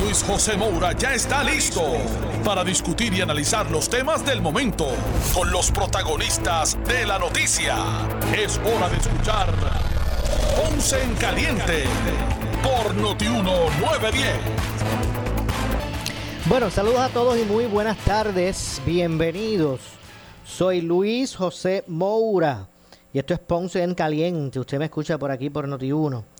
Luis José Moura ya está listo para discutir y analizar los temas del momento con los protagonistas de la noticia. Es hora de escuchar Ponce en Caliente por Notiuno 910. Bueno, saludos a todos y muy buenas tardes. Bienvenidos. Soy Luis José Moura y esto es Ponce en Caliente. Usted me escucha por aquí por Noti1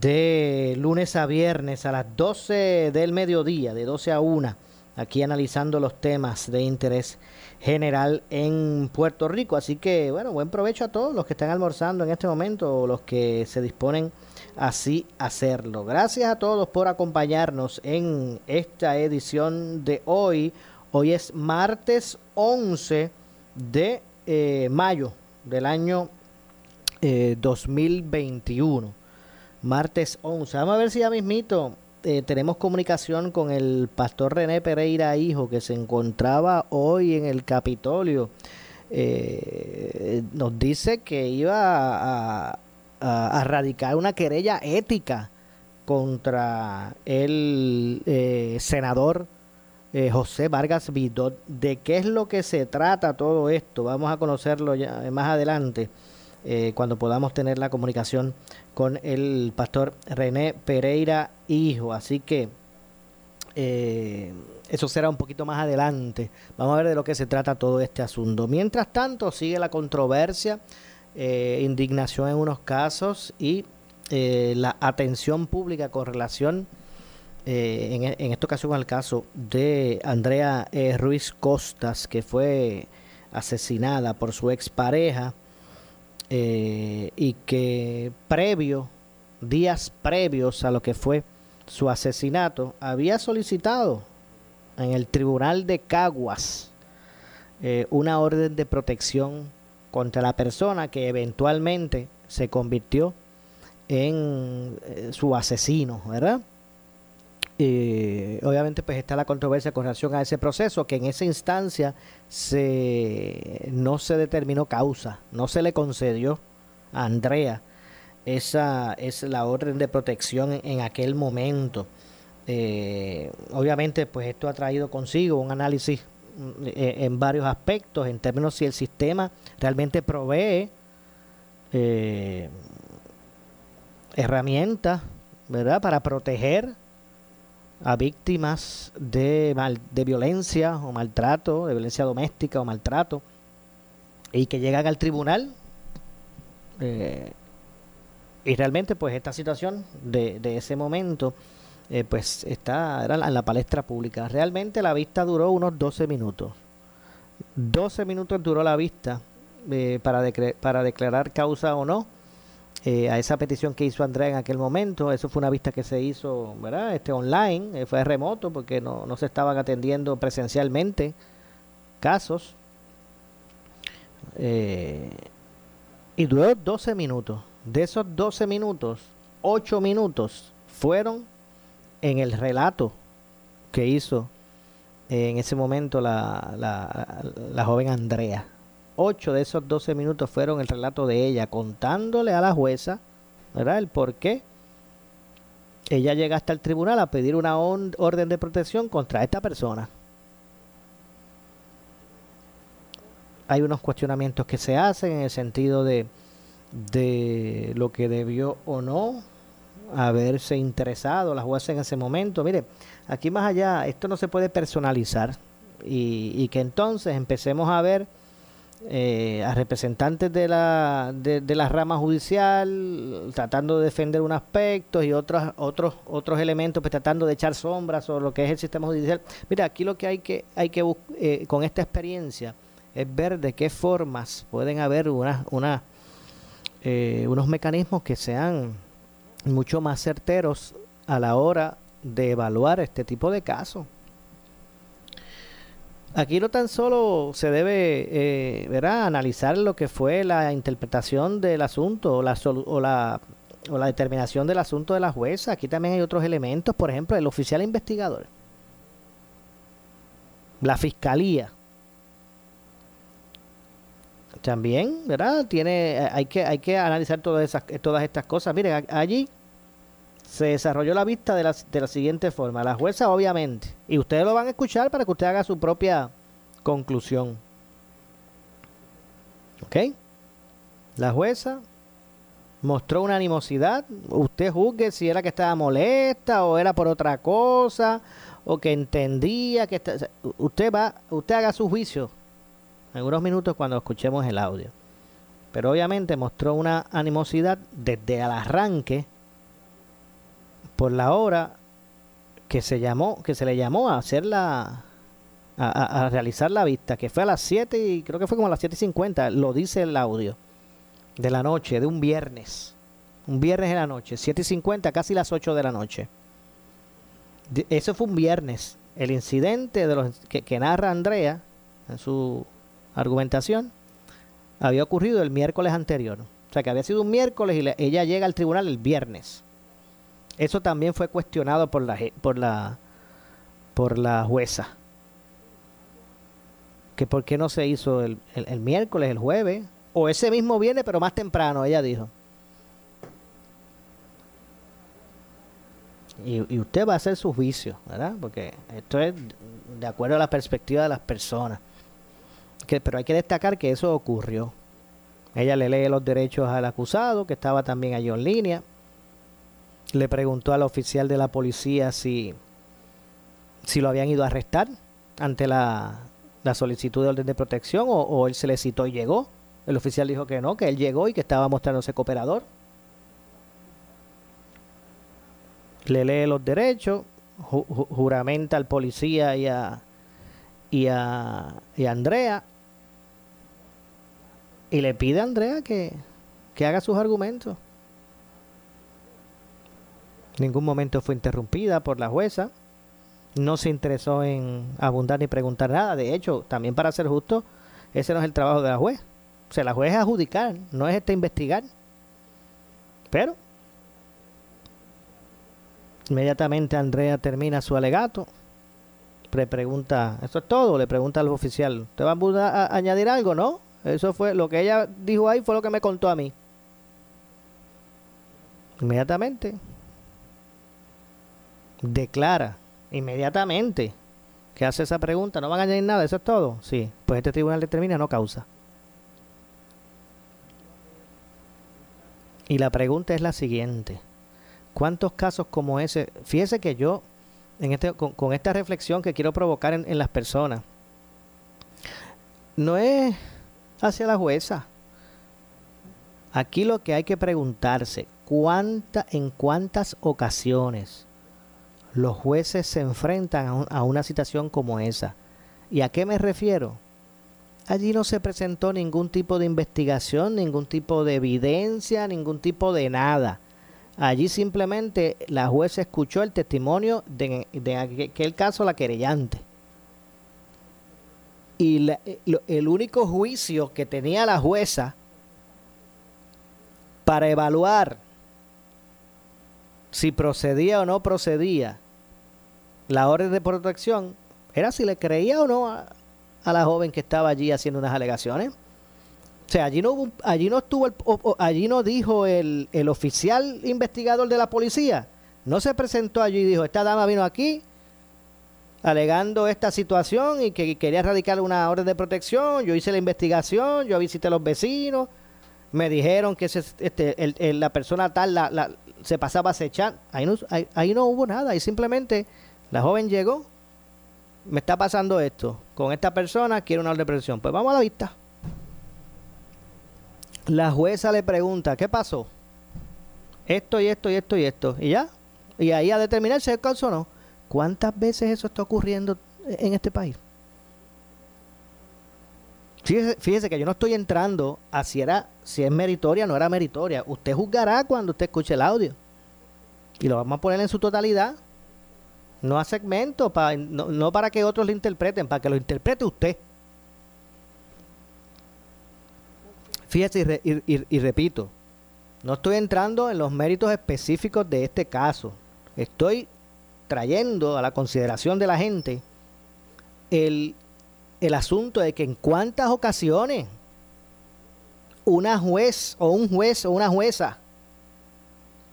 de lunes a viernes a las 12 del mediodía, de 12 a 1, aquí analizando los temas de interés general en Puerto Rico. Así que, bueno, buen provecho a todos los que están almorzando en este momento o los que se disponen así hacerlo. Gracias a todos por acompañarnos en esta edición de hoy. Hoy es martes 11 de eh, mayo del año 2021. Eh, martes 11. Vamos a ver si ya mismito eh, tenemos comunicación con el pastor René Pereira Hijo, que se encontraba hoy en el Capitolio. Eh, nos dice que iba a, a, radicar una querella ética contra el eh, senador José Vargas Vidot. ¿De qué es lo que se trata todo esto? Vamos a conocerlo ya más adelante. Cuando podamos tener la comunicación con el pastor René Pereira Hijo. Así que eh, eso será un poquito más adelante. Vamos a ver de lo que se trata todo este asunto. Mientras tanto, sigue la controversia, eh, indignación en unos casos y eh, la atención pública con relación, en, en, esta ocasión, al caso de Andrea Ruiz Costas, que fue asesinada por su expareja eh, y que previo, días previos a lo que fue su asesinato, había solicitado en el tribunal de Caguas eh, una orden de protección contra la persona que eventualmente se convirtió en eh, su asesino, ¿verdad? Obviamente pues está la controversia con relación a ese proceso, que en esa instancia se, no se determinó causa, no se le concedió a Andrea esa es la orden de protección en, aquel momento. Eh, obviamente pues esto ha traído consigo un análisis mm, eh, en varios aspectos, en términos si el sistema realmente provee eh, herramientas, ¿verdad?, para proteger a víctimas de, mal, de violencia o maltrato, de violencia doméstica o maltrato, y que llegan al tribunal. Eh, y realmente, pues, esta situación de, de ese momento, eh, pues, está era en la palestra pública. Realmente la vista duró unos 12 minutos. 12 minutos duró la vista eh, para, para declarar causa o no eh, a esa petición que hizo Andrea en aquel momento. Eso fue una vista que se hizo, ¿verdad? Este online, eh, fue remoto porque no, no se estaban atendiendo presencialmente casos. Eh, y duró 12 minutos. De esos 12 minutos, 8 minutos fueron en el relato que hizo en ese momento la, la, la joven Andrea. Ocho de esos 12 minutos fueron el relato de ella contándole a la jueza. El por qué ella llega hasta el tribunal a pedir una orden de protección contra esta persona. Hay unos cuestionamientos que se hacen en el sentido de, de lo que debió o no haberse interesado la jueza en ese momento. Mire, aquí más allá, esto no se puede personalizar y, y que entonces empecemos a ver eh, a representantes de la, de, la rama judicial tratando de defender un aspecto y otros otros otros elementos pues tratando de echar sombras sobre lo que es el sistema judicial. Mira aquí lo que hay que hay que eh, con esta experiencia es ver de qué formas pueden haber una, una eh, unos mecanismos que sean mucho más certeros a la hora de evaluar este tipo de casos aquí no tan solo se debe eh, analizar lo que fue la interpretación del asunto o la, o la, o la determinación del asunto de la jueza, aquí también hay otros elementos, por ejemplo, el oficial investigador, la fiscalía. También, ¿verdad? Tiene, hay que, hay que analizar todas esas, todas estas cosas. Miren, allí se desarrolló la vista de la, de la siguiente forma. La jueza, obviamente, y ustedes lo van a escuchar para que usted haga su propia conclusión. ¿Ok? La jueza mostró una animosidad. Usted juzgue si era que estaba molesta o era por otra cosa o que entendía que usted va, usted haga su juicio en unos minutos cuando escuchemos el audio. Pero obviamente mostró una animosidad desde el arranque por la hora que se llamó, que se le llamó a hacer la a, realizar la vista, que fue a las 7 y creo que fue como a las 7.50, lo dice el audio, de la noche, de un viernes. Un viernes en la noche, 7.50, casi las 8 de la noche. eso fue un viernes. El incidente de los que, que narra Andrea en su argumentación había ocurrido el miércoles anterior. O sea que había sido un miércoles y ella llega al tribunal el viernes. Eso también fue cuestionado por la, por la, por la jueza. Que por qué no se hizo el, el, miércoles, el jueves, o ese mismo viene pero más temprano, ella dijo. Y, y, usted va a hacer su juicio, ¿verdad? Porque esto es de acuerdo a la perspectiva de las personas. Que, pero hay que destacar que eso ocurrió. Ella le lee los derechos al acusado, que estaba también allí en línea le preguntó al oficial de la policía si, si lo habían ido a arrestar ante la, la solicitud de orden de protección o, él se le citó y llegó. El oficial dijo que no, que él llegó y que estaba mostrándose cooperador. Le lee los derechos, juramenta al policía y a, y a, y Andrea y le pide a Andrea que, que haga sus argumentos ningún momento fue interrumpida por la jueza. No se interesó en abundar ni preguntar nada. De hecho, también para ser justo, ese no es el trabajo de la juez. O sea, la juez es adjudicar, no es este investigar. Pero, inmediatamente Andrea termina su alegato. Le pregunta, ¿eso es todo? Le pregunta al oficial, ¿te va a, a añadir algo? No, eso fue lo que ella dijo ahí, fue lo que me contó a mí. Inmediatamente declara inmediatamente que hace esa pregunta, no van a añadir nada, eso es todo. Sí, pues este tribunal determina no causa. Y la pregunta es la siguiente. ¿Cuántos casos como ese? Fíjese que yo, en este, con, esta reflexión que quiero provocar en, en las personas, no es hacia la jueza. Aquí lo que hay que preguntarse, ¿cuánta, ¿en cuántas ocasiones los jueces se enfrentan a, una situación como esa. ¿Y a qué me refiero? Allí no se presentó ningún tipo de investigación, ningún tipo de evidencia, ningún tipo de nada. Allí simplemente la jueza escuchó el testimonio de, aquel caso, la querellante. Y el único juicio que tenía la jueza para evaluar si procedía o no procedía la orden de protección era si le creía o no a, la joven que estaba allí haciendo unas alegaciones. O sea, allí no, allí no estuvo, el, allí no dijo el, el oficial investigador de la policía, no se presentó allí y dijo, esta dama vino aquí alegando esta situación y que quería erradicar una orden de protección, yo hice la investigación, yo visité a los vecinos, me dijeron que ese, este, la persona tal la, se pasaba a acechar, ahí no, ahí, ahí no hubo nada, ahí simplemente la joven llegó, me está pasando esto, con esta persona quiere una orden de protección. Pues vamos a la vista. La jueza le pregunta, ¿qué pasó? Esto y esto y esto y esto. Y ya. Y ahí a determinar si es caso o no. ¿Cuántas veces eso está ocurriendo en este país? Fíjese, fíjese, que yo no estoy entrando a si, era, si es meritoria o no era meritoria. Usted juzgará cuando usted escuche el audio. Y lo vamos a poner en su totalidad no a segmento, no, para que otros lo interpreten, para que lo interprete usted. Fíjese y, repito, no estoy entrando en los méritos específicos de este caso. Estoy trayendo a la consideración de la gente el asunto de que en cuántas ocasiones una juez o un juez o una jueza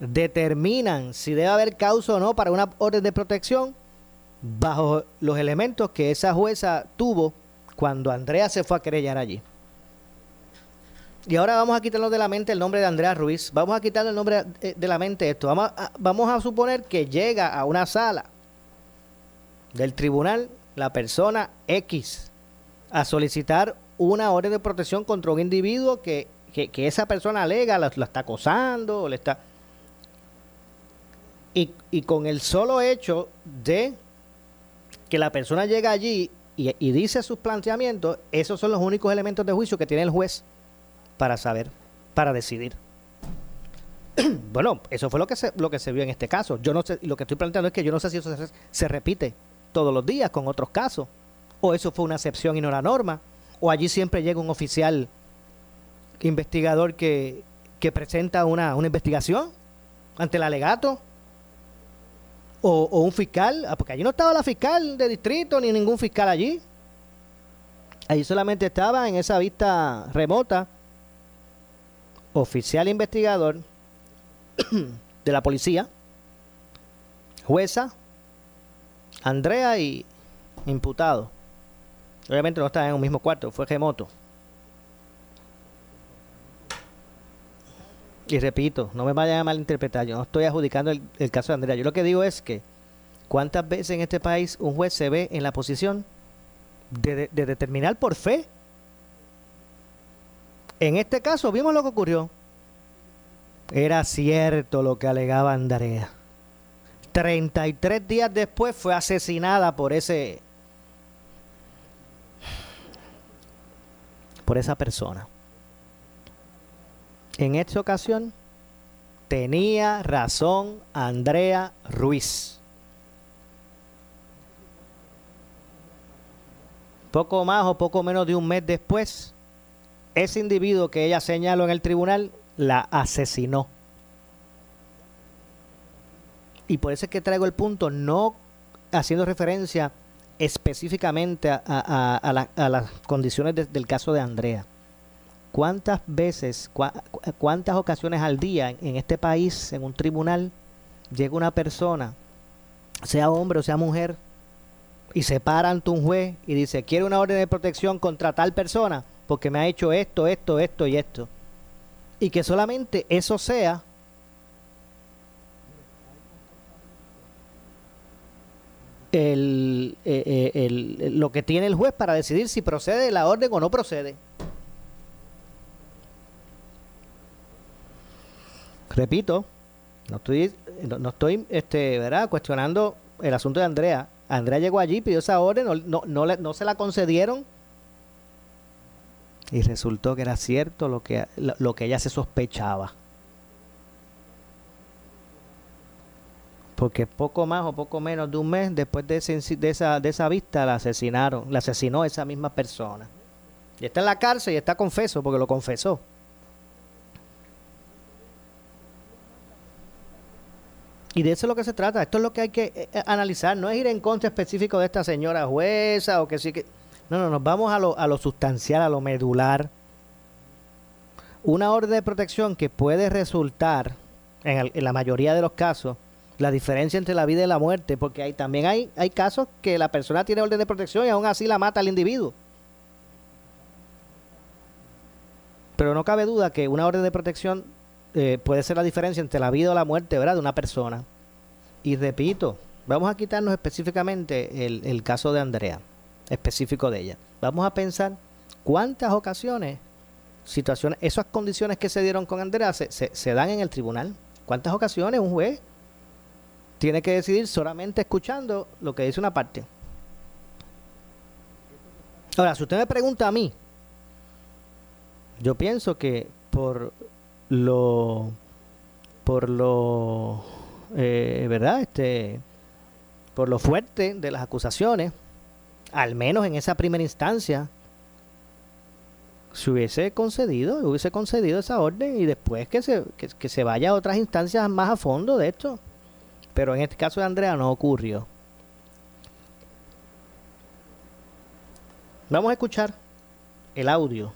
determinan si debe haber causa o no para una orden de protección bajo los elementos que esa jueza tuvo cuando Andrea se fue a querellar allí. Y ahora vamos a quitarnos de la mente el nombre de Andrea Ruiz. Vamos a quitarle el nombre eh, de la mente esto. Vamos a, vamos a suponer que llega a una sala del tribunal la persona X a solicitar una orden de protección contra un individuo que, esa persona alega, la, está acosando, le está... Y, y, con el solo hecho de que la persona llega allí y, dice sus planteamientos, esos son los únicos elementos de juicio que tiene el juez para saber, para decidir. bueno, eso fue lo que se, lo que se vio en este caso. Yo no sé, lo que estoy planteando es que yo no sé si eso se repite todos los días con otros casos, o eso fue una excepción y no la norma o allí siempre llega un oficial investigador que, presenta una, investigación ante el alegato o, un fiscal, ah, porque allí no estaba la fiscal de distrito ni ningún fiscal allí. Allí solamente estaba en esa vista remota oficial investigador de la policía, jueza, Andrea y imputado. Obviamente no estaba en un mismo cuarto, fue remoto. Y repito, no me vayan a malinterpretar, yo no estoy adjudicando el, caso de Andrea. Yo lo que digo es que cuántas veces en este país un juez se ve en la posición de, de determinar por fe. En este caso vimos lo que ocurrió. Era cierto lo que alegaba Andrea. 33 días después fue asesinada por ese por esa persona. En esta ocasión tenía razón Andrea Ruiz. Poco más o poco menos de un mes después, ese individuo que ella señaló en el tribunal la asesinó. Y por eso es que traigo el punto, no haciendo referencia específicamente a, las condiciones del caso de Andrea. ¿Cuántas veces, cuántas ocasiones al día en este país, en un tribunal, llega una persona, sea hombre o sea mujer, y se para ante un juez y dice, quiero una orden de protección contra tal persona porque me ha hecho esto, esto, esto y esto? Y que solamente eso sea el, eh, eh, el, lo que tiene el juez para decidir si procede la orden o no procede. Repito, no estoy, no, este, ¿verdad? cuestionando el asunto de Andrea. Andrea llegó allí, pidió esa orden, no, se la concedieron y resultó que era cierto lo que, lo que ella se sospechaba. porque poco más o poco menos de un mes después de, de, esa, de esa vista la asesinaron, la asesinó esa misma persona. Y está en la cárcel y está confeso porque lo confesó. Y de eso es lo que se trata. Esto es lo que hay que eh, eh, analizar. No es ir en contra específico de esta señora jueza o que sí que... No, no, nos vamos a lo, a lo sustancial, a lo medular. Una orden de protección que puede resultar, en, la mayoría de los casos, la diferencia entre la vida y la muerte, porque hay, también hay, hay casos que la persona tiene orden de protección y aún así la mata al individuo. Pero no cabe duda que una orden de protección eh, puede ser la diferencia entre la vida o la muerte ¿verdad? de una persona. Y repito, vamos a quitarnos específicamente el, el caso de Andrea, específico de ella. Vamos a pensar cuántas ocasiones, situaciones, esas condiciones que se dieron con Andrea se, se, se dan en el tribunal. ¿Cuántas ocasiones un juez tiene que decidir solamente escuchando lo que dice una parte. Ahora, si usted me pregunta a mí, yo pienso que por lo, por lo, eh, ¿verdad? Este, por lo fuerte de las acusaciones, al menos en esa primera instancia, se hubiese concedido, hubiese concedido esa orden y después que se, que, se vaya a otras instancias más a fondo de esto. Pero en este caso de Andrea no ocurrió. Vamos a escuchar el audio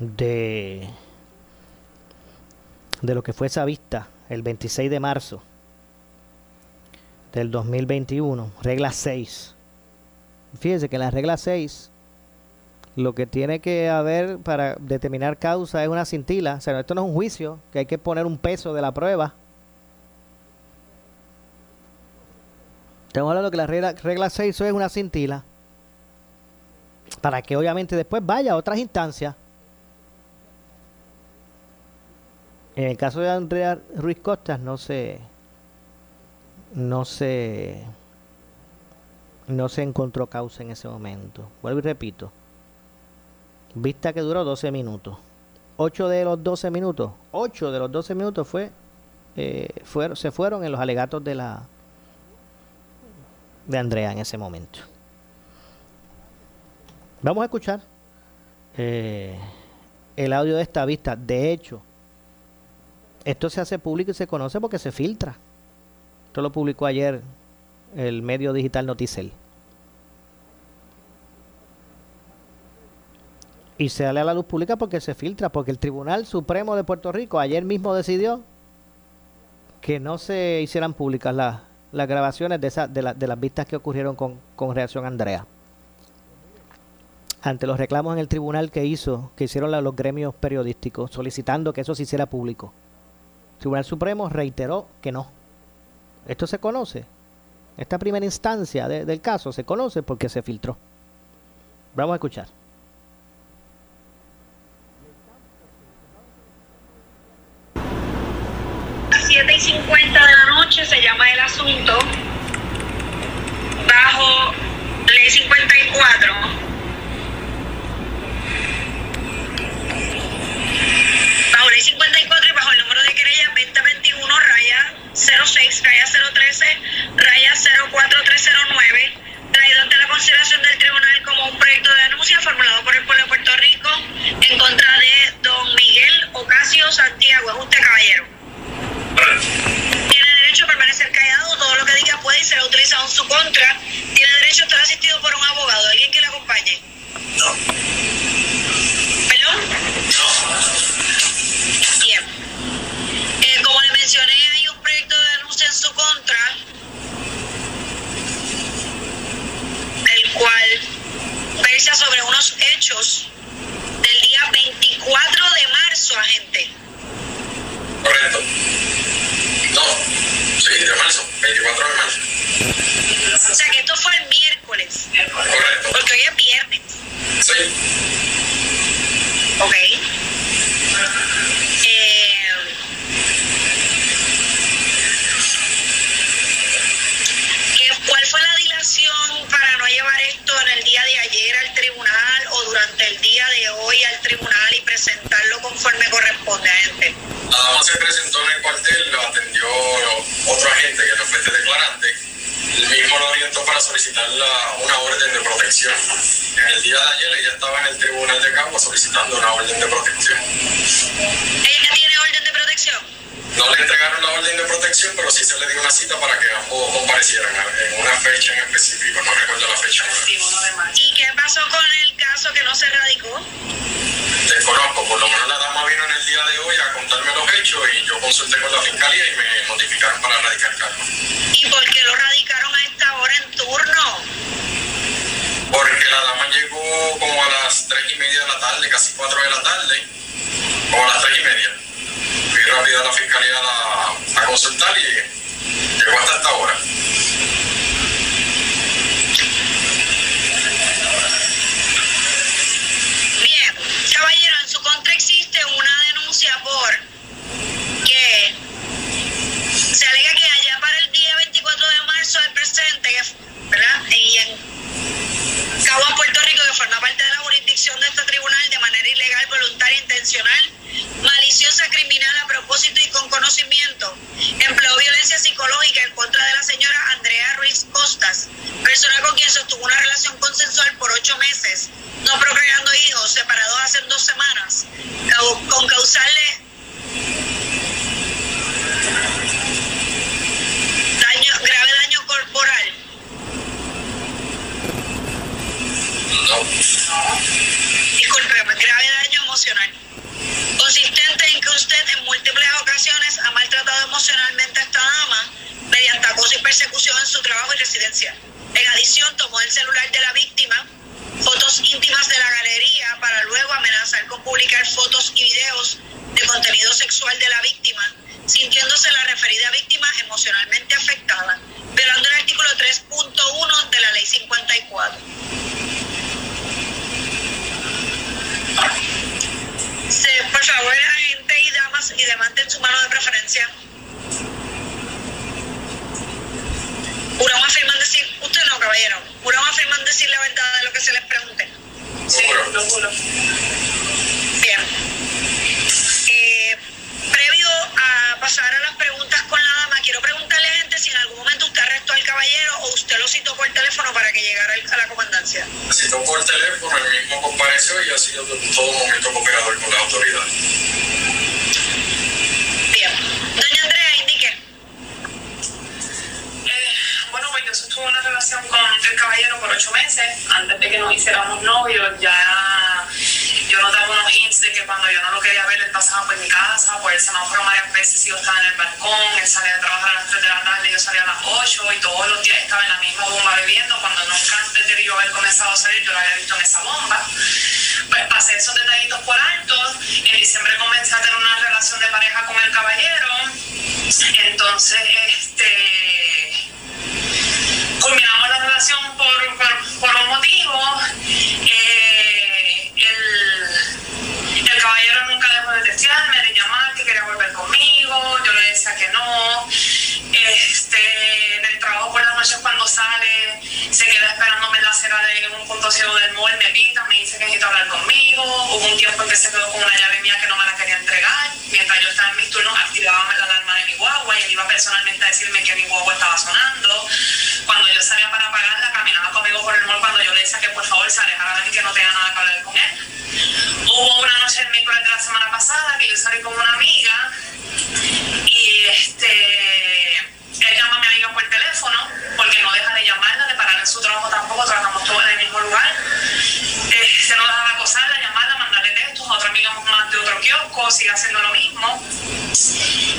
de, de lo que fue esa vista el 26 de marzo del 2021, regla 6. Fíjense que la regla 6 lo que tiene que haber para determinar causa es una cintila. O sea, esto no es un juicio, que hay que poner un peso de la prueba. Estamos hablando que la regla, regla 6 es una cintila. Para que obviamente después vaya a otras instancias. En el caso de Andrea Ruiz Costas no se no se no se encontró causa en ese momento. Vuelvo y repito. Vista que duró 12 minutos. 8 de los 12 minutos, 8 de los 12 minutos fue, eh, fueron, se fueron en los alegatos de la de Andrea en ese momento. Vamos a escuchar eh, el audio de esta vista. De hecho, esto se hace público y se conoce porque se filtra. Esto lo publicó ayer el medio digital Noticel. y se sale a la luz pública porque se filtra, porque el Tribunal Supremo de Puerto Rico ayer mismo decidió que no se hicieran públicas las grabaciones de, esa, de, las vistas que ocurrieron con, con Reacción Andrea. Ante los reclamos en el tribunal que hizo, que hicieron los gremios periodísticos, solicitando que eso se hiciera público. Tribunal Supremo reiteró que no. Esto se conoce. Esta primera instancia del caso se conoce porque se filtró. Vamos a escuchar. Gente? Nada más se presentó en el cuartel, lo atendió otro agente que no fue este declarante. El mismo lo orientó para solicitar una orden de protección. En el día de ayer ella estaba en el tribunal de Cagua solicitando una orden de protección. ¿Ella tiene orden de protección? No le entregaron la orden de protección, pero sí se le dio una cita para que ambos comparecieran en una fecha en específico, no recuerdo la fecha. ¿Y qué pasó con el caso que no se radicó? Desconozco, por lo menos la dama vino en el día de hoy a contarme los hechos y yo consulté con la fiscalía y me notificaron para radicar cargo. ¿Y por qué lo radicaron a esta hora en turno? Porque la dama llegó como a las tres y media de la tarde, casi cuatro de la tarde, como a las tres y media. Fui rápido a la fiscalía a, a consultar y llegó hasta esta hora. Por que se alega que allá para el día 24 de marzo del presente, ¿verdad? Y en Caguas, Puerto Rico, que forma parte de la jurisdicción de este tribunal de manera ilegal, voluntaria, intencional, maliciosa, criminal, a propósito y con conocimiento, empleó violencia psicológica en contra de la señora Andrea Ruiz Costas, persona con quien sostuvo una relación consensual por ocho meses, no procreando hijos, separados hace dos semanas, con causarle disculpe, grave daño emocional, consistente en que usted en múltiples ocasiones ha maltratado emocionalmente a esta dama mediante acoso y persecución en su trabajo y residencia. En adición, tomó el celular de la víctima, fotos íntimas de la galería para luego amenazar con publicar fotos y videos de contenido sexual de la víctima, sintiéndose la referida víctima emocionalmente afectada, violando el artículo 3.1 de la ley 54. Se, por favor, agente y damas, y levanten su mano de preferencia. ¿Juramos afirman decir, usted no, caballero, ¿juramos afirman decir la verdad de lo que se les pregunte? Sí, lo juro. Bien. Eh, previo a pasar a las preguntas quiero preguntarle a gente si en algún momento usted arrestó al caballero o usted lo citó por teléfono para que llegara a la comandancia. Me citó por teléfono, el mismo compareció y ha sido en todo momento cooperador con la autoridad. Bien. Doña Andrea, indique. Eh, bueno, pues yo sostuve una relación con el caballero por ocho meses, antes de que nos hiciéramos novios, ya yo notaba unos hints de que cuando yo no lo quería ver, él pasaba por mi casa, por el semáforo varias veces, yo estaba en el balcón, él salía a trabajar a las 3 de la tarde, yo salía a las 8 y todos los días estaba en la misma bomba bebiendo, cuando nunca antes de yo haber comenzado a salir, yo lo había visto en esa bomba. Pues pasé esos detallitos por alto, en diciembre comencé a tener una relación de pareja con el caballero, entonces, este culminamos sale, se queda esperándome en la acera de un punto ciego del mall, me pita, me dice que necesita hablar conmigo. Hubo un tiempo en que se quedó con una llave mía que no me la quería entregar. Mientras yo estaba en mis turnos, activaba la alarma de mi guagua y él iba personalmente a decirme que mi guagua estaba sonando. Cuando yo salía para apagarla, caminaba conmigo por el mall cuando yo le decía que por favor se alejara de mí, que no tenía nada que hablar con él. Hubo una noche el miércoles de la semana pasada que yo salí con una amiga y este porque no deja de llamarla, de parar en su trabajo tampoco, trabajamos todos en el mismo lugar. Se nos dejaba acosarla, llamarla, mandarle textos, a otra amiga más de otro kiosco, sigue haciendo lo mismo.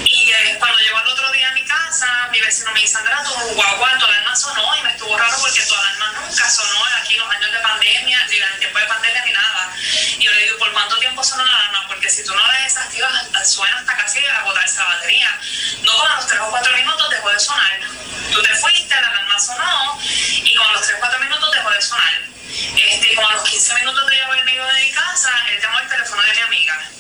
Y eh, cuando llegó al otro día a mi casa, mi vecino me dice, Andrea, tu guagua, tu alarma sonó y me estuvo raro porque tu alarma nunca sonó aquí en los años de pandemia, ni el tiempo de pandemia ni nada. Y yo le digo, ¿por cuánto tiempo sonó la alarma? Porque si tú no la desactivas, suena hasta casi agotarse la batería. No, a los 3 o 4 minutos dejó de sonar. Tú te fuiste, la alarma sonó y a los 3 o 4 minutos dejó de sonar. Este, como a los 15 minutos de yo haberme ido de mi casa, él llamó el teléfono de mi amiga.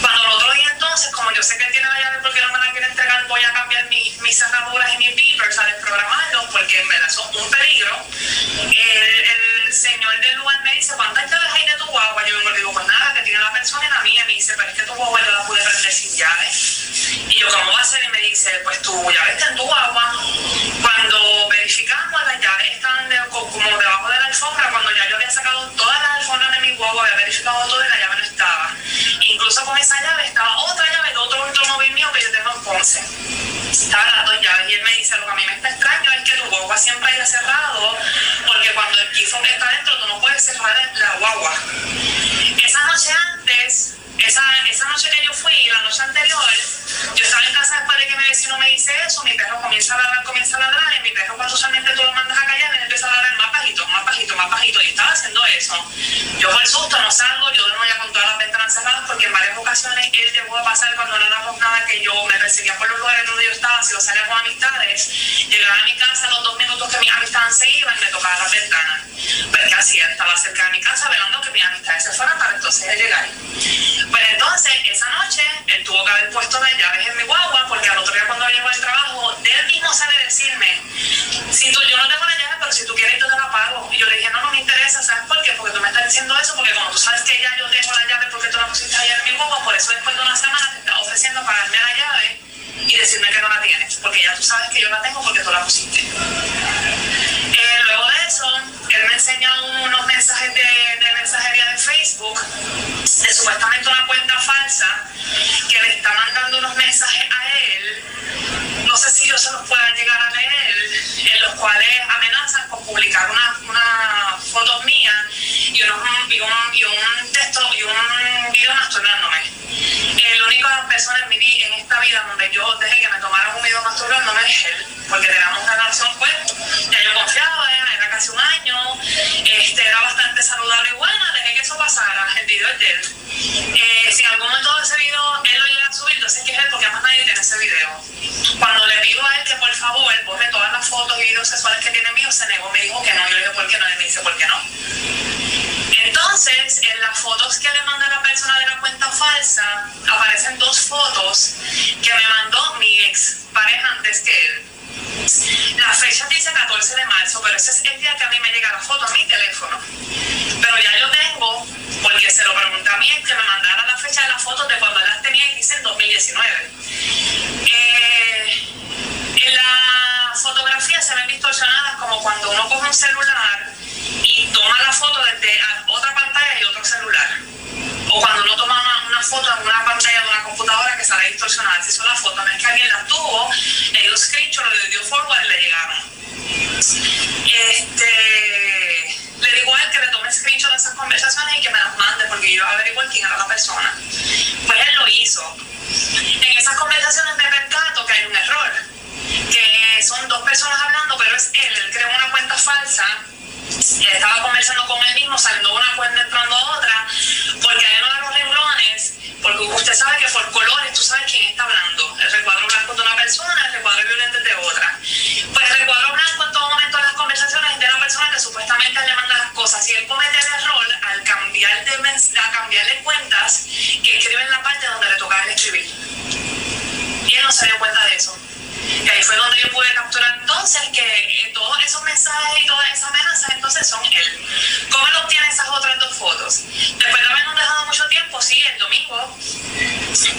Cuando el otro día entonces, como yo sé que él tiene la llave porque no me la quiere entregar, voy a cambiar mis, mis cerraduras y mis beepers, a desprogramarlos, porque en verdad son un peligro. El, señor del lugar me dice, ¿cuántas llaves hay de tu guagua? Yo vengo y digo, pues nada, que tiene la persona y la mía. Me dice, pero es que tu guagua yo la pude prender sin llave. Y yo, ¿cómo va a ser? Y me dice, pues tu llave está Ponce. Estaban las y él me dice, lo que a mí me está extraño es que tu guagua siempre haya cerrado, porque cuando el keyphone está dentro, tú no puedes cerrar la guagua. Esa noche antes, esa, esa noche que yo fui, la noche anterior, yo estaba en casa después de que mi vecino me dice eso, mi perro comienza a ladrar, comienza a ladrar, y mi perro cuando usualmente tú lo mandas a callar, él empieza a ladrar Yo por susto no salgo, yo duermo ya con todas las ventanas cerradas, porque en varias ocasiones él llegó a pasar cuando no éramos nada que yo me perseguía por los lugares donde yo estaba, si yo salía con amistades, llegaba a mi casa los dos minutos que mis amistades se iban, me tocaba las ventanas. Pues hacía, estaba cerca de mi casa velando que mis amistades se fueran para entonces él llegar. Pues entonces, esa noche, él tuvo que haber puesto las llaves en mi guagua, porque al otro día cuando llegó al trabajo, él mismo sale a decirme, si tú, yo no tengo la llave, pero si tú quieres yo te la pago. Y yo le dije, no, no me interesa, ¿sabes por qué? Porque tú me estás diciendo eso, porque como tú sabes que ya yo tengo la llave porque tú la pusiste allá en mi guagua, por eso después de una semana te estás ofreciendo pagarme la llave y decirme que no la tienes, porque ya tú sabes que yo la tengo porque tú la pusiste. De eso, él me enseña unos mensajes de, de mensajería de Facebook, de supuestamente una cuenta falsa, que le está mandando unos mensajes a él. No sé si yo se los pueda llegar a leer, en los cuales amenazan con publicar unas una fotos mías y, unos, y, un, y un texto y un video masturnándome. Lo la única persona en, mi, en esta vida donde yo dejé que me tomaran un video masturbándome es él, porque teníamos pasara, el video es de él. Eh, si en algún momento de ese video él lo llega a subir, yo sé que es él porque más nadie tiene ese video. Cuando le pido a él que por favor borre todas las fotos y videos sexuales que tiene mío, se negó, me dijo que no, yo le dije por qué no, y me dice por qué no. Entonces, en las fotos que le manda la persona de la cuenta falsa, aparecen dos fotos que me mandó mi ex pareja antes que él. La fecha dice 14 de marzo, pero ese es el día que a mí me llega la foto a mi teléfono. Pero ya yo tengo, porque se lo pregunté a mí, que me mandara la fecha de las fotos de cuando las tenía y dice en 2019. Eh, en la fotografía se ven distorsionadas como cuando uno coge un celular y toma la foto desde otra pantalla y otro celular. O cuando uno toma una, foto en una pantalla de una computadora que sale distorsionada. Si son las fotos, no es que alguien las tuvo, le dio screenshot, le dio forward y le llegaron. Este, le digo a él que le tome screenshot de esas conversaciones y que me las mande porque yo averiguar quién era la persona. Pues él lo hizo. En esas conversaciones me percato que hay un error, que son dos personas hablando, pero es él, él creó una cuenta falsa estaba conversando con él mismo, saliendo una cuenta entrando a otra, porque uno de los renglones, porque usted sabe que por colores tú sabes quién está hablando. El recuadro blanco de una persona, el recuadro violento de otra. Pues el recuadro blanco en todo momento de las conversaciones es de una persona que supuestamente le manda las cosas. Y él comete el error al cambiar de, a cambiarle cuentas que escribe en la parte donde le tocaba el escribir. Y él no se dio cuenta de eso. Y ahí fue donde yo pude capturar entonces que eh, todos esos mensajes y todas esas amenazas entonces son él. ¿Cómo él obtiene esas otras dos fotos? Después de habernos dejado mucho tiempo, sí, el domingo,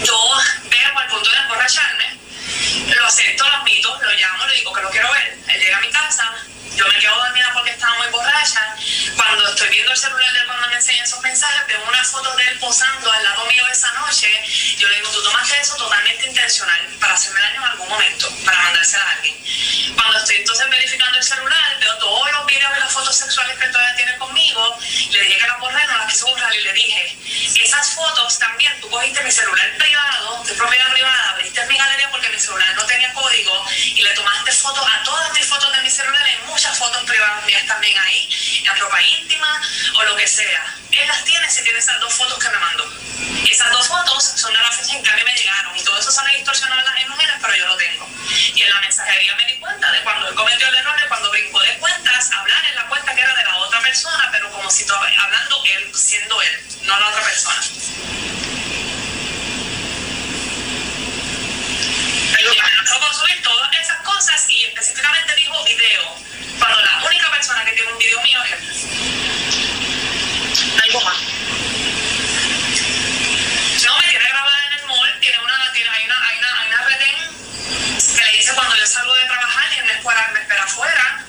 yo veo al punto de emborracharme, lo acepto, lo admito, lo llamo, le digo que lo quiero ver. Él llega a mi casa, yo me quedo dormida porque estaba muy borracha. Cuando estoy viendo el celular de él cuando me enseña esos mensajes, veo una foto de él posando al lado mío esa noche. Yo le digo, tú tomaste eso totalmente intencional para hacerme daño en algún momento, para mandársela a alguien. Estoy entonces verificando el celular, veo todos los videos y las fotos sexuales que todavía tiene conmigo. Le dije que las borré, no las quiso borrar y le dije, esas fotos también, tú cogiste mi celular privado, de propiedad privada, abriste mi galería porque mi celular no tenía código y le tomaste fotos a todas mis fotos de mi celular fotos privadas mías también ahí, en ropa íntima o lo que sea. Él las tiene si tiene esas dos fotos que me mandó. Y esas dos fotos son de la fecha en que a mí me llegaron y todo eso sale distorsionado en las imágenes, pero yo lo tengo. Y en la mensajería me di cuenta de cuando él cometió el error, de cuando brincó de cuentas, hablar en la cuenta que era de la otra persona, pero como si hablando él, siendo él, no la otra persona. Con subir todas esas cosas y específicamente dijo video, cuando la única persona que tiene un video mío es. Algo más. No, me tiene grabada en el mall, tiene una, tiene, hay una, hay una, hay una retén que le dice cuando yo salgo de trabajar y él me espera, me espera afuera.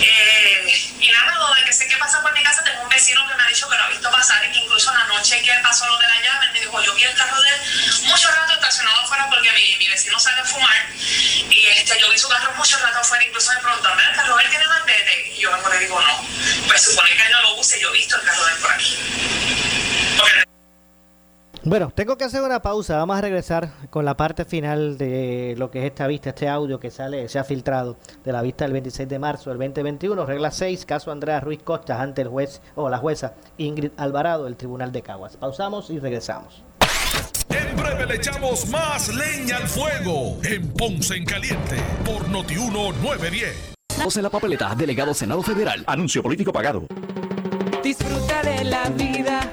Eh, y nada, lo de que sé qué pasa por mi casa, tengo un vecino que me ha dicho que lo ha visto pasar y que incluso la noche que pasó lo de la llave, me dijo, yo vi el carro de él mucho rato estacionado afuera porque mi, mi vecino sale a fumar y este, yo vi su carro mucho rato afuera, incluso me preguntó, ¿el carro de él tiene malvete? Y yo le digo, no, pues supone que él no lo use yo he visto el carro de él por aquí. Bueno, tengo que hacer una pausa. Vamos a regresar con la parte final de lo que es esta vista, este audio que sale, se ha filtrado de la vista del 26 de marzo del 2021, regla 6, caso Andrea Ruiz Costas ante el juez o la jueza Ingrid Alvarado del Tribunal de Caguas. Pausamos y regresamos. En breve le echamos más leña al fuego en Ponce en Caliente por Notiuno 910. José la papeleta, delegado Senado Federal. Anuncio político pagado. Disfruta de la vida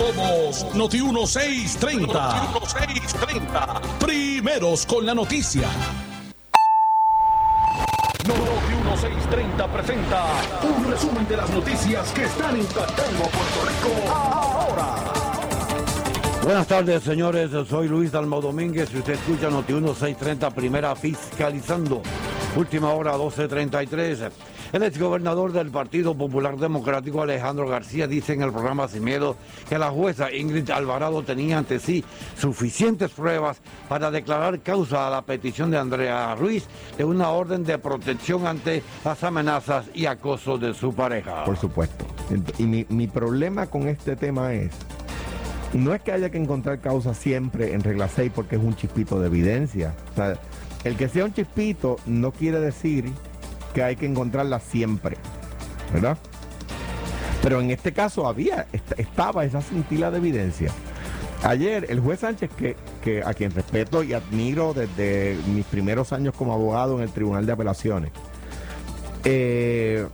Somos Noti 1630. Noti 1630. Primeros con la noticia. Noti 1630 presenta un resumen de las noticias que están impactando a Puerto Rico ahora. Buenas tardes, señores. Soy Luis Dalmau Domínguez y usted escucha Noti 1630, primera fiscalizando. Última hora 1233. El exgobernador del Partido Popular Democrático, Alejandro García, dice en el programa Sin Miedo que la jueza Ingrid Alvarado tenía ante sí suficientes pruebas para declarar causa a la petición de Andrea Ruiz de una orden de protección ante las amenazas y acoso de su pareja. Por supuesto. Y mi, problema con este tema es no es que haya que encontrar causa siempre en regla 6 porque es un chispito de evidencia. El que sea un chispito no quiere decir que hay que encontrarla siempre, ¿verdad? Pero en este caso había, est- estaba esa cintila de evidencia. Ayer el juez Sánchez, que, a quien respeto y admiro desde mis primeros años como abogado en el Tribunal de Apelaciones, eh,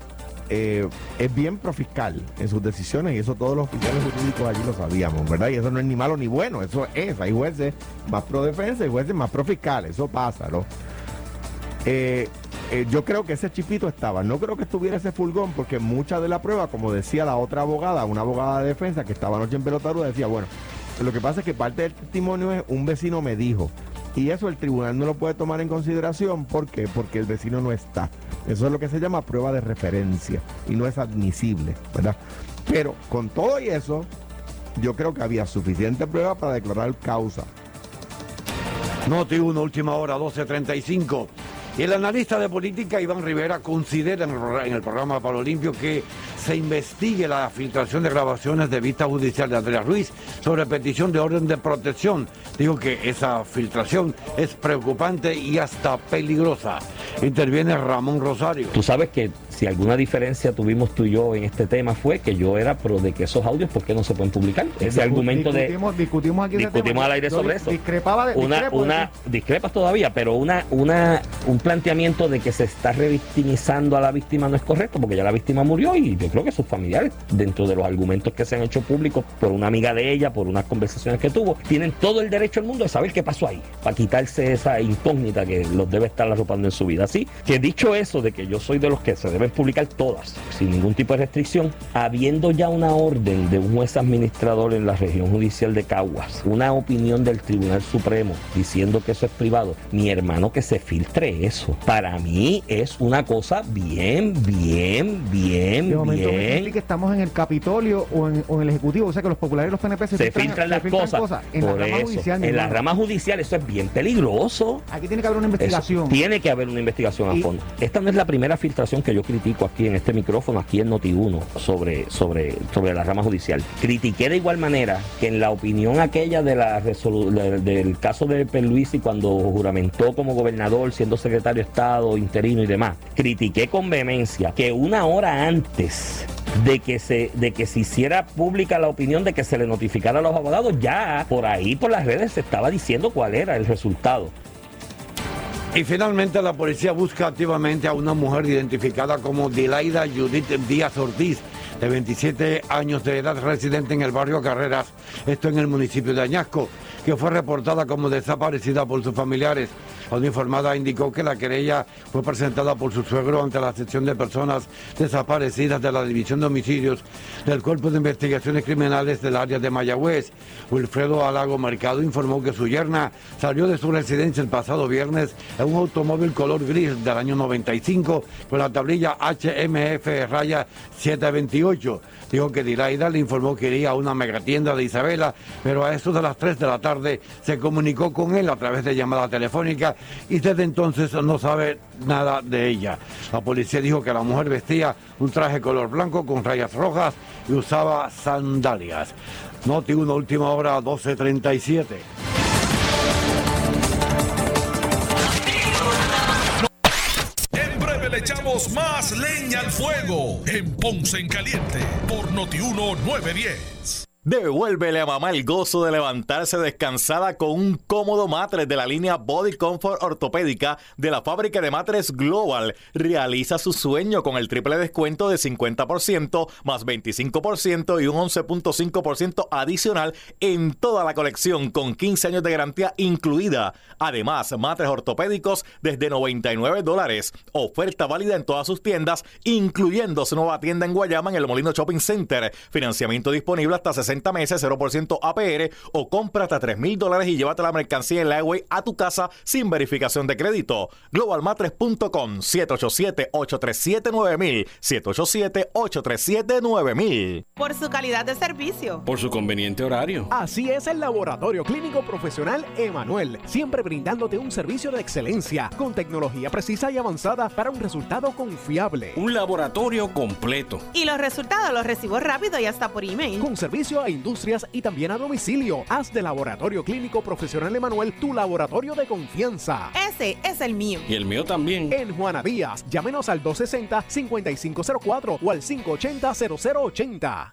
eh, es bien profiscal en sus decisiones y eso todos los oficiales jurídicos allí lo sabíamos, ¿verdad? Y eso no es ni malo ni bueno, eso es. Hay jueces más pro defensa y jueces más pro eso pasa, ¿no? Eh, eh, yo creo que ese chipito estaba. No creo que estuviera ese fulgón porque mucha de la prueba, como decía la otra abogada, una abogada de defensa que estaba anoche en pelotaruda, decía, bueno, lo que pasa es que parte del testimonio es un vecino me dijo. Y eso el tribunal no lo puede tomar en consideración. ¿Por qué? Porque el vecino no está. Eso es lo que se llama prueba de referencia y no es admisible, ¿verdad? Pero con todo y eso, yo creo que había suficiente prueba para declarar causa. Noti 1, última hora, 12.35. El analista de política Iván Rivera considera en el, programa- en el programa Palo Limpio que se investigue la filtración de grabaciones de vista judicial de Andrea Ruiz sobre petición de orden de protección. Digo que esa filtración es preocupante y hasta peligrosa. Interviene Ramón Rosario. Tú sabes que si alguna diferencia tuvimos tú y yo en este tema fue que yo era pro de que esos audios, ¿por qué no se pueden publicar? Ese Discu- argumento de... discutimos, discutimos aquí Discutimos tema. al aire sobre eso. Discrepaba de, una, de una, ti. discrepas todavía, pero una, una, un planteamiento de que se está revictimizando a la víctima no es correcto, porque ya la víctima murió y yo creo que sus familiares, dentro de los argumentos que se han hecho públicos por una amiga de ella, por unas conversaciones que tuvo, tienen todo el derecho del mundo de saber qué pasó ahí, para quitarse esa incógnita que los debe estar arropando en su vida. Así que dicho eso de que yo soy de los que se publicar todas, sin ningún tipo de restricción, habiendo ya una orden de un juez administrador en la región judicial de Caguas, una opinión del Tribunal Supremo diciendo que eso es privado, mi hermano que se filtre eso, para mí es una cosa bien, bien, bien, De momento me bien. que estamos en el Capitolio o en, o en el Ejecutivo. O sea que los populares y los PNP se, Se filtran las se cosas. En Por la rama eso, judicial. en la rama judicial eso es bien peligroso. Aquí tiene que haber una Eso, investigación. tiene que haber una investigación a Y- fondo. Esta no es la primera filtración que yo critico aquí en este micrófono, aquí en Noti1, sobre, sobre, sobre la rama judicial. Critiqué de igual manera que en la opinión aquella de la de- del caso de Perluisi cuando juramentó como gobernador, siendo secretario de Estado, interino y demás, critiqué con vehemencia que una hora antes de que se de que se hiciera pública la opinión de que se le notificara a los abogados ya por ahí por las redes se estaba diciendo cuál era el resultado Y finalmente la policía busca activamente a una mujer identificada como Dilaida Judith Díaz Ortiz, de 27 años de edad, residente en el barrio Carreras, esto en el municipio de Añasco, que fue reportada como desaparecida por sus familiares. La uniformada indicó que la querella fue presentada por su suegro ante la sección de personas desaparecidas de la División de Homicidios del Cuerpo de Investigaciones Criminales del área de Mayagüez. Wilfredo Alago Mercado informó que su yerna salió de su residencia el pasado viernes en un automóvil color gris del año 95 con la tablilla HMF raya 728. Dijo que Dilaida le informó que iría a una megatienda de Isabela, pero a eso de las 3 de la tarde se comunicó con él a través de llamada telefónica y desde entonces no sabe nada de ella. La policía dijo que la mujer vestía un traje color blanco con rayas rojas y usaba sandalias. Noti una última hora 12.37. En breve le echamos más leña al fuego en Ponce en Caliente por Notiuno 910. Devuélvele a mamá el gozo de levantarse descansada con un cómodo matres de la línea Body Comfort Ortopédica de la fábrica de matres Global. Realiza su sueño con el triple descuento de 50% más 25% y un 11.5% adicional en toda la colección con 15 años de garantía incluida. Además, matres ortopédicos desde 99 dólares. Oferta válida en todas sus tiendas, incluyendo su nueva tienda en Guayama en el Molino Shopping Center. Financiamiento disponible hasta 60 meses, 0% APR o compra hasta 3 mil dólares y llévate la mercancía en la Highway a tu casa sin verificación de crédito. Globalmatres.com 787-837-9000 787-837-9000 Por su calidad de servicio. Por su conveniente horario. Así es el Laboratorio Clínico Profesional Emanuel, siempre brindándote un servicio de excelencia con tecnología precisa y avanzada para un resultado confiable. Un laboratorio completo. Y los resultados los recibo rápido y hasta por email. Con servicio a industrias y también a domicilio. Haz de Laboratorio Clínico Profesional Emanuel tu laboratorio de confianza. Ese es el mío. Y el mío también. En Juana Díaz, llámenos al 260-5504 o al 580-0080.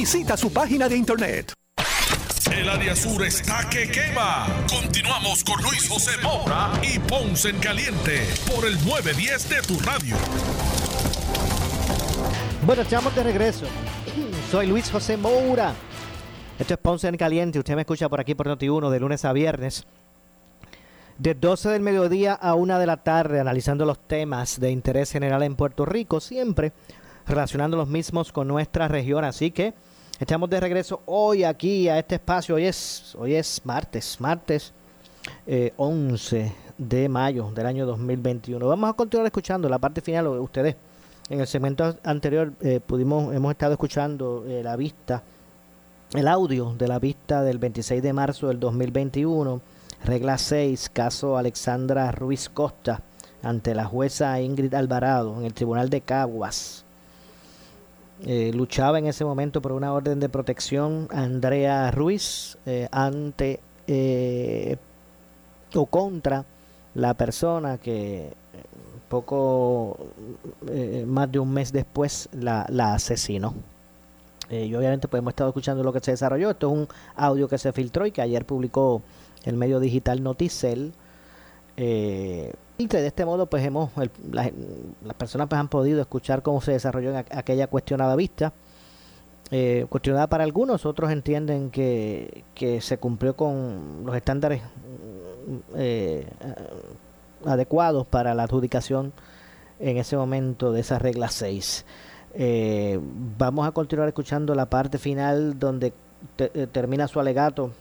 Visita su página de internet. El área sur está que quema. Continuamos con Luis José Moura y Ponce en Caliente por el 910 de tu radio. Bueno, estamos de regreso. Soy Luis José Moura. Esto es Ponce en Caliente. Usted me escucha por aquí por Noti1 de lunes a viernes. De 12 del mediodía a 1 de la tarde, analizando los temas de interés general en Puerto Rico, siempre relacionando los mismos con nuestra región. Así que estamos de regreso hoy aquí a este espacio. Hoy es, hoy es martes, martes eh, 11 de mayo del año 2021. Vamos a continuar escuchando la parte final de ustedes. En el segmento anterior eh, pudimos, hemos estado escuchando eh, la vista, el audio de la vista del 26 de marzo del 2021, regla 6, caso Alexandra Ruiz Costa ante la jueza Ingrid Alvarado en el Tribunal de Caguas. Eh, luchaba en ese momento por una orden de protección Andrea Ruiz eh, ante eh, o contra la persona que poco más de un mes después la, la asesinó. y obviamente pues hemos estado escuchando lo que se desarrolló. Esto es un audio que se filtró y que ayer publicó el medio digital Noticel. Eh, de este modo, pues hemos, las personas pues han podido escuchar cómo se desarrolló aquella cuestionada vista. Eh, cuestionada para algunos, otros entienden que, que se cumplió con los estándares eh, adecuados para la adjudicación en ese momento de esa regla 6. Eh, vamos a continuar escuchando la parte final donde te, termina su alegato.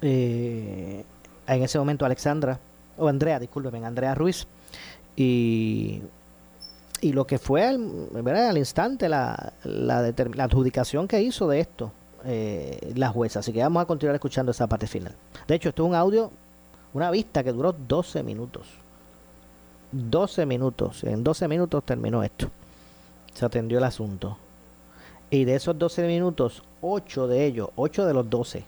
en ese momento Alexandra o Andrea, discúlpeme, Andrea Ruiz, y, y lo que fue al, al instante la, la, la, adjudicación que hizo de esto eh, la jueza. Así que vamos a continuar escuchando esa parte final. De hecho, esto es un audio, una vista que duró 12 minutos. 12 minutos. En 12 minutos terminó esto. Se atendió el asunto. Y de esos 12 minutos, 8 de ellos, 8 de los 12.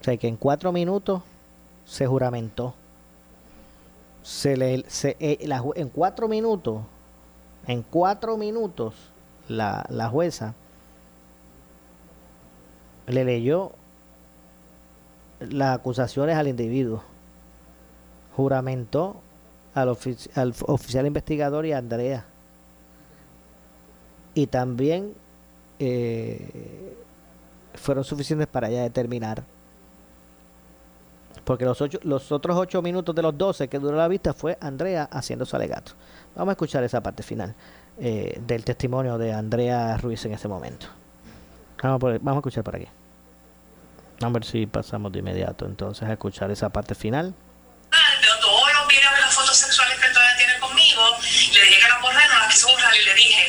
O sea que en 4 minutos se juramentó. Se le, se, eh, en cuatro minutos, en cuatro minutos, la, la jueza le leyó las acusaciones al individuo, juramentó al, al oficial investigador y a Andrea. Y también eh, fueron suficientes para ya determinar Porque los, ocho, los otros 8 minutos de los 12 que duró la vista fue Andrea haciendo su alegato. Vamos a escuchar esa parte final eh, del testimonio de Andrea Ruiz en ese momento. Vamos, vamos a escuchar por aquí. Vamos a ver si pasamos de inmediato entonces a escuchar esa parte final. Los videos de las fotos sexuales que todavía tiene conmigo. Le dije que las borré, no las quiso borrar y le dije,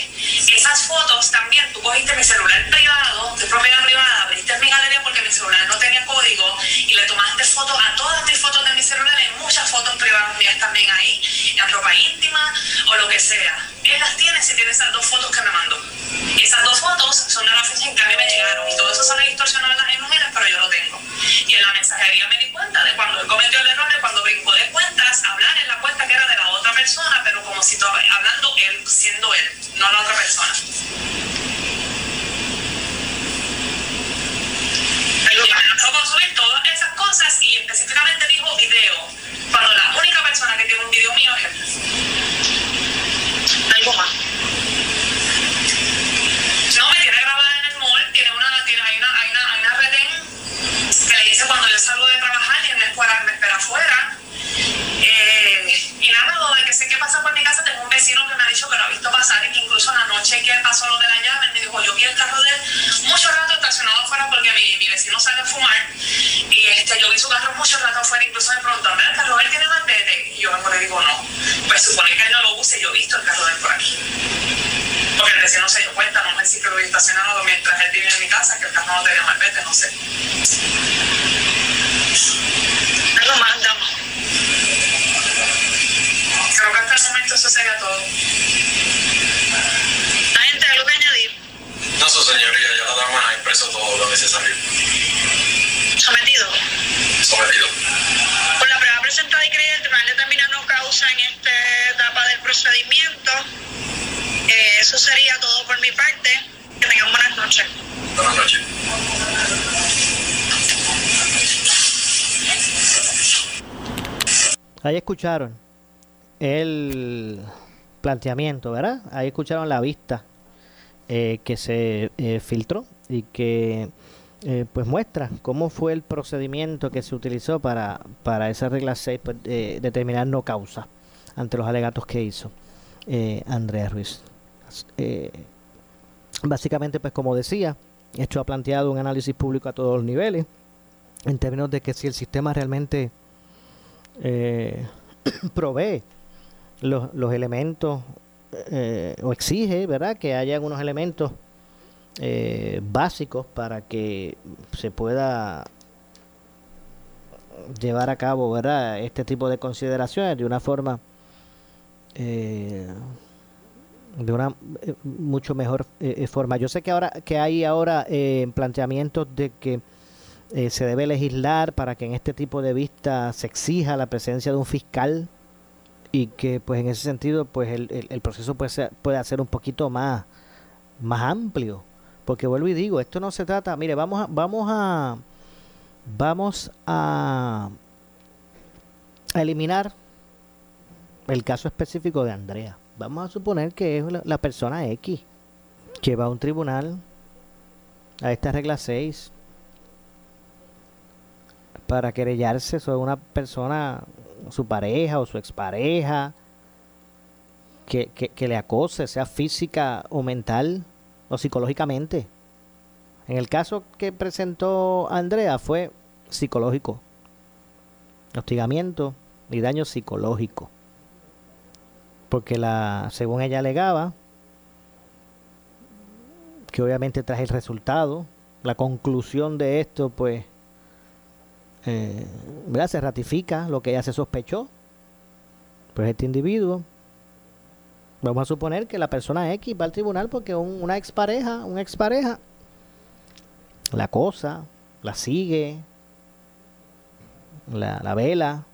esas fotos también, tú cogiste mi celular privado, de propiedad privada, abriste mi galería porque mi celular no tenía código y le tomaste fotos a todas mis fotos de mi celular, hay muchas fotos privadas mías también ahí, en ropa íntima o lo que sea. Él las tiene si tiene esas dos fotos que me mandó. Esas dos fotos son de la fecha en que a mí me llegaron y todo eso sale distorsionado en las imágenes, pero yo lo tengo. Y en la mensajería me di cuenta de cuando él cometió Ahí escucharon el planteamiento, ¿verdad? Ahí escucharon la vista eh, que se eh, filtró y que eh, pues muestra cómo fue el procedimiento que se utilizó para, para esa regla 6 pues, determinar no causa ante los alegatos que hizo eh, Andrea Ruiz. Eh, básicamente, pues como decía, esto ha planteado un análisis público a todos los niveles en términos de que si el sistema realmente eh, provee los, los elementos eh, o exige, ¿verdad? Que haya unos elementos eh, básicos para que se pueda llevar a cabo, ¿verdad? Este tipo de consideraciones de una forma eh, de una eh, mucho mejor eh, forma. Yo sé que ahora que hay ahora planteamientos de que eh, se debe legislar para que en este tipo de vistas se exija la presencia de un fiscal y que pues en ese sentido pues el, el- el proceso puede ser, puede ser un poquito más más amplio. Porque vuelvo y digo esto no se trata mire vamos a vamos a vamos a, a eliminar el caso específico de Andrea. Vamos a suponer que es la, la persona X que va a un tribunal a esta regla 6 para querellarse sobre una persona, su pareja o su expareja, que, que, le acose, sea física o mental o psicológicamente. En el caso que presentó Andrea fue psicológico, hostigamiento y daño psicológico. Porque la, según ella alegaba, que obviamente tras el resultado, la conclusión de esto, pues, eh, ¿verdad? se ratifica lo que ella se sospechó. Pues este individuo, vamos a suponer que la persona X va al tribunal porque un- una expareja, un expareja, la cosa, la sigue, la, la vela,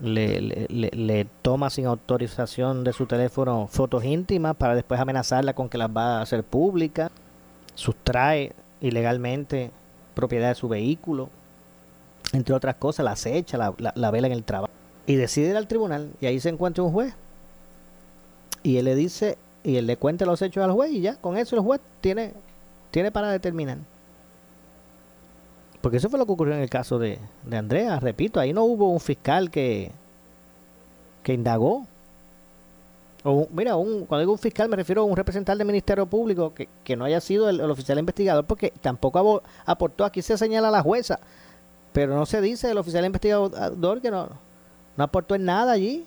le, le- le- le toma sin autorización de su teléfono fotos íntimas para después amenazarla con que las va a hacer públicas, sustrae ilegalmente propiedad de su vehículo, entre otras cosas, la acecha, la, la, la vela en el trabajo, y decide ir al tribunal, y ahí se encuentra un juez, y él le dice, y él le cuenta los hechos al juez, y ya, con eso el juez tiene, tiene para determinar. Porque eso fue lo que ocurrió en el caso de, de Andrea, repito, ahí no hubo un fiscal que, que indagó. Mira, un, cuando digo un fiscal me refiero a un representante del Ministerio Público que, que no haya sido el, oficial investigador porque tampoco aportó, aquí se señala a la jueza, pero no se dice el oficial investigador que no, no aportó en nada allí.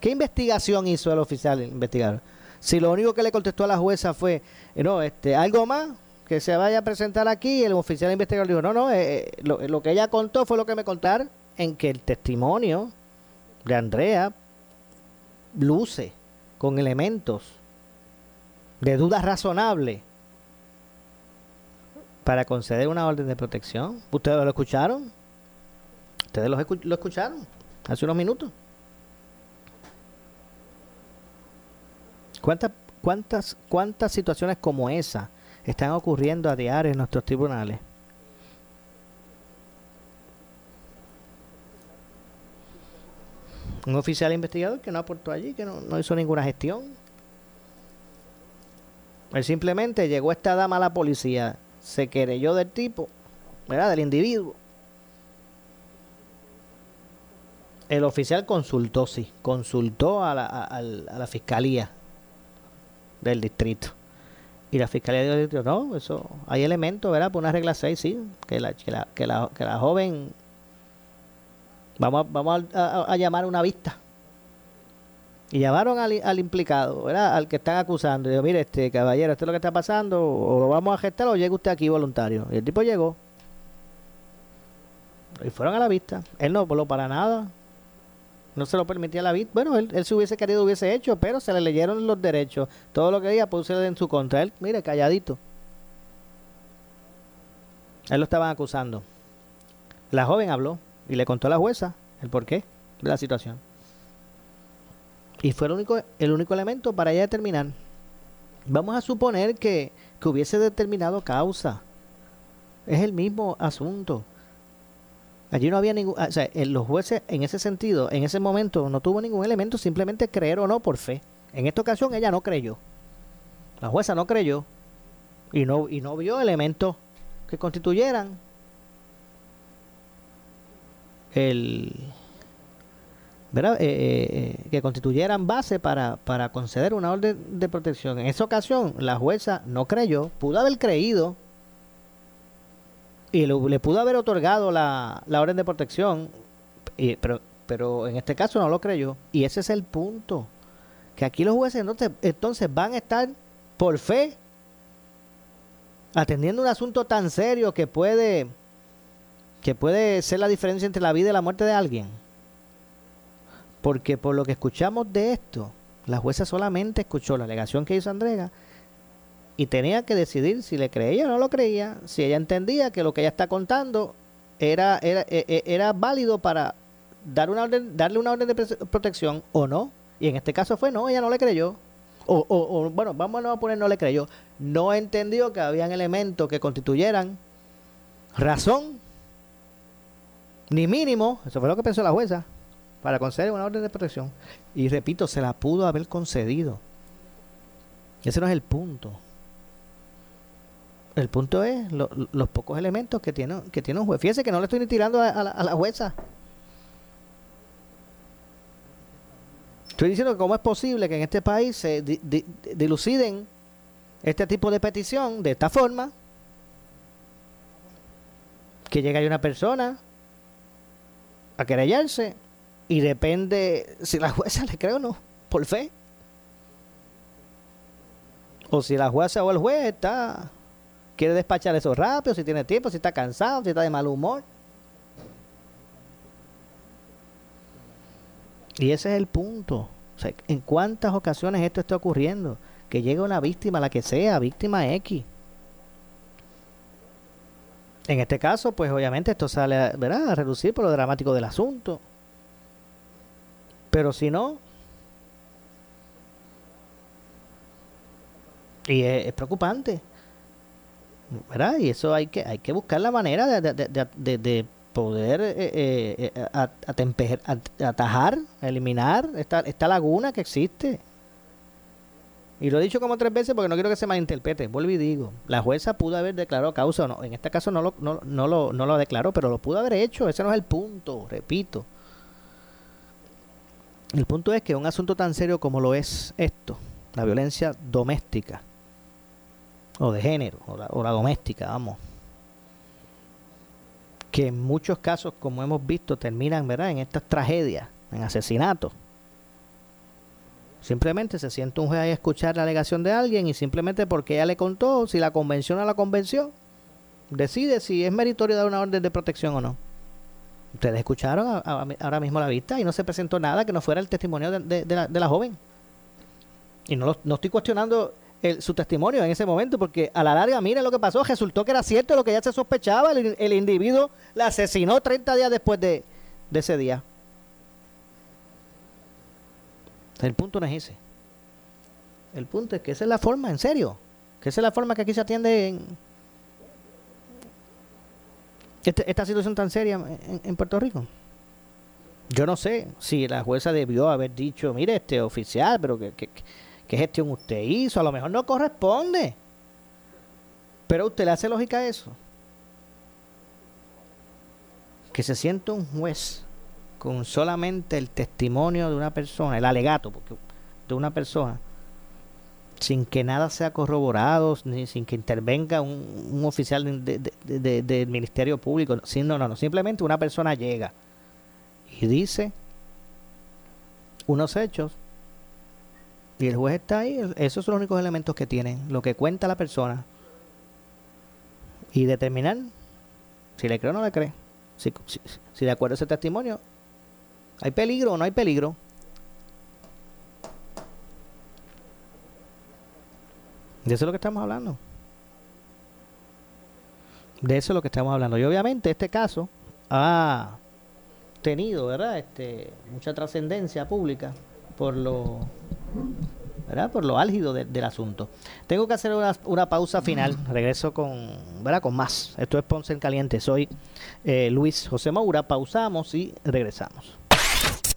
¿Qué investigación hizo el oficial investigador? Si lo único que le contestó a la jueza fue, eh, no, este, algo más que se vaya a presentar aquí, el oficial investigador dijo, no, no, eh, eh, lo, lo que ella contó fue lo que me contaron, en que el testimonio de Andrea luce con elementos de duda razonable para conceder una orden de protección. ¿Ustedes lo escucharon? ¿Ustedes lo, lo escucharon hace unos minutos? ¿Cuántas, cuántas, ¿Cuántas situaciones como esa están ocurriendo a diario en nuestros tribunales? Un oficial investigador que no aportó allí, que no, no hizo ninguna gestión. Él simplemente llegó esta dama a la policía, se querelló del tipo, ¿verdad? Del individuo. El oficial consultó, sí, consultó a la, a- la fiscalía del distrito. Y la fiscalía del distrito, no, eso, hay elementos, ¿verdad? Por una regla 6, sí, que la, que la, que la, que la joven, vamos, a- vamos a, a- a llamar a una vista. Y llamaron al, al implicado, ¿verdad? Al que están acusando. Y dijo, mire, este caballero, esto es lo que está pasando, o lo vamos a gestar o llega usted aquí voluntario. Y el tipo llegó. Y fueron a la vista. Él no voló para nada. No se lo permitía la vista. Bueno, él, él si hubiese querido hubiese hecho, pero se le leyeron los derechos. Todo lo que ella puso en su contra. Él, mire, calladito. Él lo estaban acusando. La joven habló y le contó a la jueza el porqué de la situación. Y fue el único, el único elemento para ella determinar. Vamos a suponer que, que hubiese determinado causa. Es el mismo asunto. Allí no había ningún... O sea, en los jueces en ese sentido, en ese momento, no tuvo ningún elemento, simplemente creer o no por fe. En esta ocasión ella no creyó. La jueza no creyó. Y no, y no vio elementos que constituyeran el... ¿verdad? Eh, eh, eh, que constituyeran base para, para conceder una orden de protección. En esa ocasión, la jueza no creyó, pudo haber creído y le pudo haber otorgado la, la orden de protección, y- pero, pero en este caso no lo creyó. Y ese es el punto. Que aquí los jueces entonces, entonces van a estar por fe atendiendo un asunto tan serio que puede que puede ser la diferencia entre la vida y la muerte de alguien. Porque por lo que escuchamos de esto, la jueza solamente escuchó la alegación que hizo Andrega y tenía que decidir si le creía o no lo creía, si ella entendía que lo que ella está contando era, era, e- e- era válido para dar una orden, darle una orden de protección o no. Y en este caso fue no, ella no le creyó. O, o, bueno, vamos a poner no le creyó. No entendió que habían elementos que constituyeran razón ni mínimo, eso fue lo que pensó la jueza, para conceder una orden de protección. Y repito, se la pudo haber concedido. Ese no es el punto. El punto es lo- los pocos elementos que tiene, que tiene un juez. Fíjese que no le estoy ni tirando a, la, a la jueza. Estoy diciendo que cómo es posible que en este país se di- di- diluciden este tipo de petición de esta forma. Que llega una persona a querellarse y depende si la jueza le cree o no, por fe. O si la jueza o el juez está quiere despachar eso rápido, si tiene tiempo, si está cansado, si está de mal humor. Y ese es el punto. O sea, ¿En cuántas ocasiones esto está ocurriendo? Que llega una víctima, la que sea, víctima X. En este caso, pues obviamente esto sale a, ¿verdad? a reducir por lo dramático del asunto. Pero si no, y es, preocupante, ¿verdad? Y eso hay que hay que buscar la manera de, de- de- de- de poder eh, eh, eh, atemper- at- atajar, eliminar esta, esta laguna que existe. Y lo he dicho como tres veces porque no quiero que se malinterprete. Vuelvo y digo, la jueza pudo haber declarado causa o no. En este caso no lo, no, no lo, no lo declaró, pero lo pudo haber hecho. Ese no es el punto, repito. El punto es que un asunto tan serio como lo es esto, la violencia doméstica, o de género, o la, o la doméstica, vamos, que en muchos casos, como hemos visto, terminan ¿verdad? en estas tragedias, en asesinatos. Simplemente se siente un juez ahí a escuchar la alegación de alguien y simplemente porque ella le contó, si la convención o la convención, decide si es meritorio dar una orden de protección o no. Ustedes escucharon a- a- ahora mismo la vista y no se presentó nada que no fuera el testimonio de, la, de la joven. Y no, no estoy cuestionando el- su testimonio en ese momento porque a la larga, mira lo que pasó, resultó que era cierto lo que ya se sospechaba, el, el individuo la asesinó 30 días después de, de ese día. El punto no es ese. El punto es que esa es la forma, en serio. Que esa es la forma que aquí se atiende en este- esta situación tan seria en, Puerto Rico. Yo no sé si la jueza debió haber dicho, mire, este oficial, pero ¿qué, gestión usted hizo? A lo mejor no corresponde. Pero usted le hace lógica a eso. Que se siente un juez con solamente el testimonio de una persona, el alegato porque, de una persona, sin que nada sea corroborado, ni sin que intervenga un, oficial de- de- de- de- del Ministerio Público. Sí, no, no, no. Simplemente una persona llega y dice unos hechos y el juez está ahí. Esos son los únicos elementos que tienen, lo que cuenta la persona y determinar si le cree o no le cree. Si, si, si de acuerdo a ese testimonio ¿Hay peligro o no hay peligro? De eso es lo que estamos hablando. De eso es lo que estamos hablando. Y obviamente este caso ha tenido, ¿verdad? Este, mucha trascendencia pública por lo, ¿verdad? Por lo álgido de- del asunto. Tengo que hacer una, una pausa final. Regreso con, ¿verdad? Con más. Esto es Ponce en Caliente. Soy eh, Luis José Moura. Pausamos y regresamos.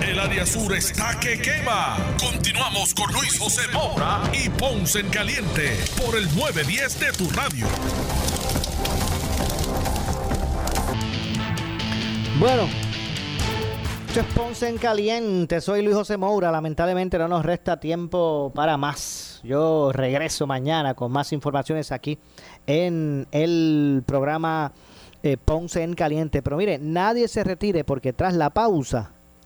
El área sur está que quema. Continuamos con Luis José Moura y Ponce en Caliente por el 910 de tu radio. Bueno, esto es Ponce en Caliente. Soy Luis José Moura. Lamentablemente no nos resta tiempo para más. Yo regreso mañana con más informaciones aquí en el programa eh, Ponce en Caliente. Pero mire, nadie se retire porque tras la pausa,